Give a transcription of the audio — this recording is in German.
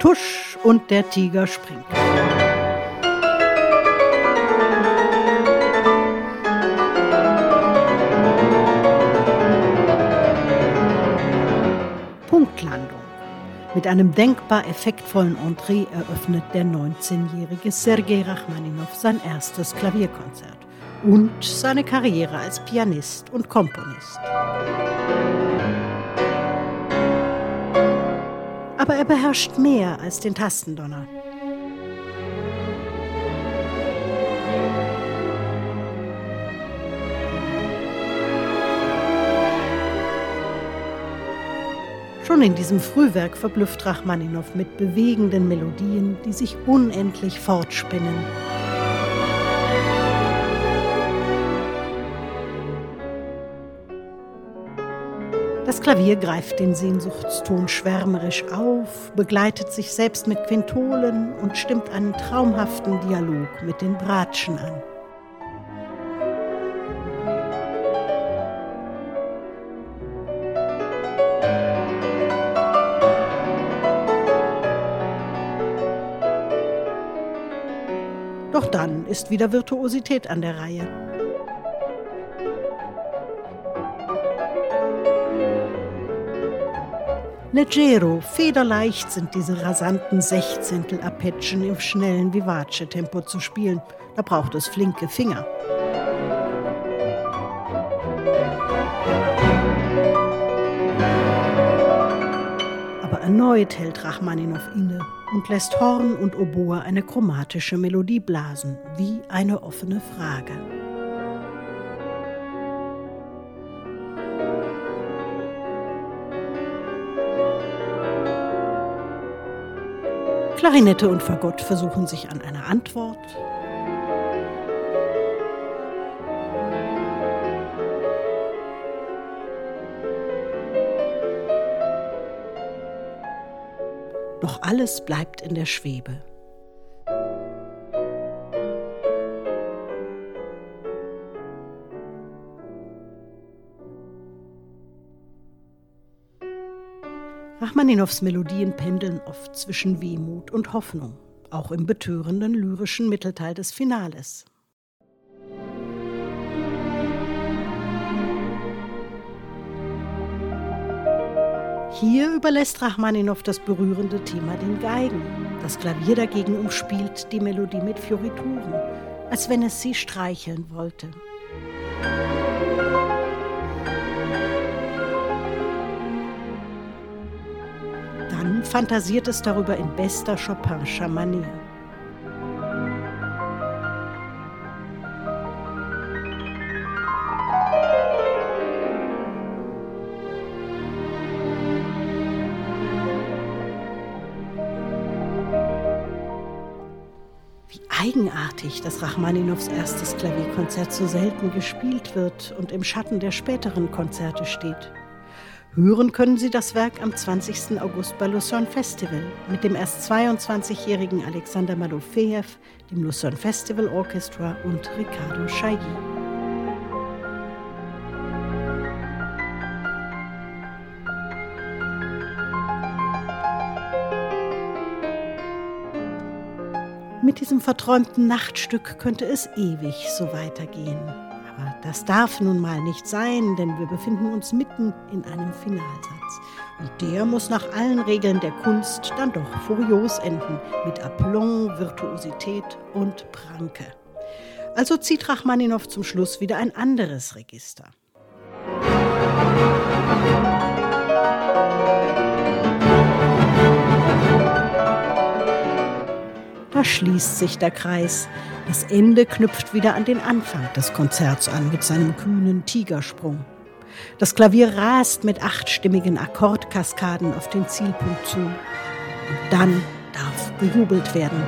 Tusch und der Tiger springt. Punktlandung. Mit einem denkbar effektvollen Entree eröffnet der 19-jährige Sergei Rachmaninow sein erstes Klavierkonzert und seine Karriere als Pianist und Komponist. Aber er beherrscht mehr als den Tastendonner. Schon in diesem Frühwerk verblüfft Rachmaninow mit bewegenden Melodien, die sich unendlich fortspinnen. Das Klavier greift den Sehnsuchtston schwärmerisch auf, begleitet sich selbst mit Quintolen und stimmt einen traumhaften Dialog mit den Bratschen an. Doch dann ist wieder Virtuosität an der Reihe. Leggero, federleicht sind diese rasanten Sechzehntel-Arpeggien im schnellen Vivace-Tempo zu spielen. Da braucht es flinke Finger. Aber erneut hält Rachmaninow inne und lässt Horn und Oboe eine chromatische Melodie blasen, wie eine offene Frage. Klarinette und Fagott versuchen sich an einer Antwort. Doch alles bleibt in der Schwebe. Rachmaninows Melodien pendeln oft zwischen Wehmut und Hoffnung, auch im betörenden lyrischen Mittelteil des Finales. Hier überlässt Rachmaninow das berührende Thema den Geigen. Das Klavier dagegen umspielt die Melodie mit Fiorituren, als wenn es sie streicheln wollte. Dann fantasiert es darüber in bester Chopinscher Manier. Wie eigenartig, dass Rachmaninows erstes Klavierkonzert so selten gespielt wird und im Schatten der späteren Konzerte steht. Hören können Sie das Werk am 20. August bei Lucerne Festival mit dem erst 22-jährigen Alexander Malofejew, dem Lucerne Festival Orchestra und Ricardo Chailly. Mit diesem verträumten Nachtstück könnte es ewig so weitergehen. Das darf nun mal nicht sein, denn wir befinden uns mitten in einem Finalsatz. Und der muss nach allen Regeln der Kunst dann doch furios enden, mit Aplomb, Virtuosität und Pranke. Also zieht Rachmaninow zum Schluss wieder ein anderes Register. Da schließt sich der Kreis. Das Ende knüpft wieder an den Anfang des Konzerts an mit seinem kühnen Tigersprung. Das Klavier rast mit achtstimmigen Akkordkaskaden auf den Zielpunkt zu. Und dann darf bejubelt werden.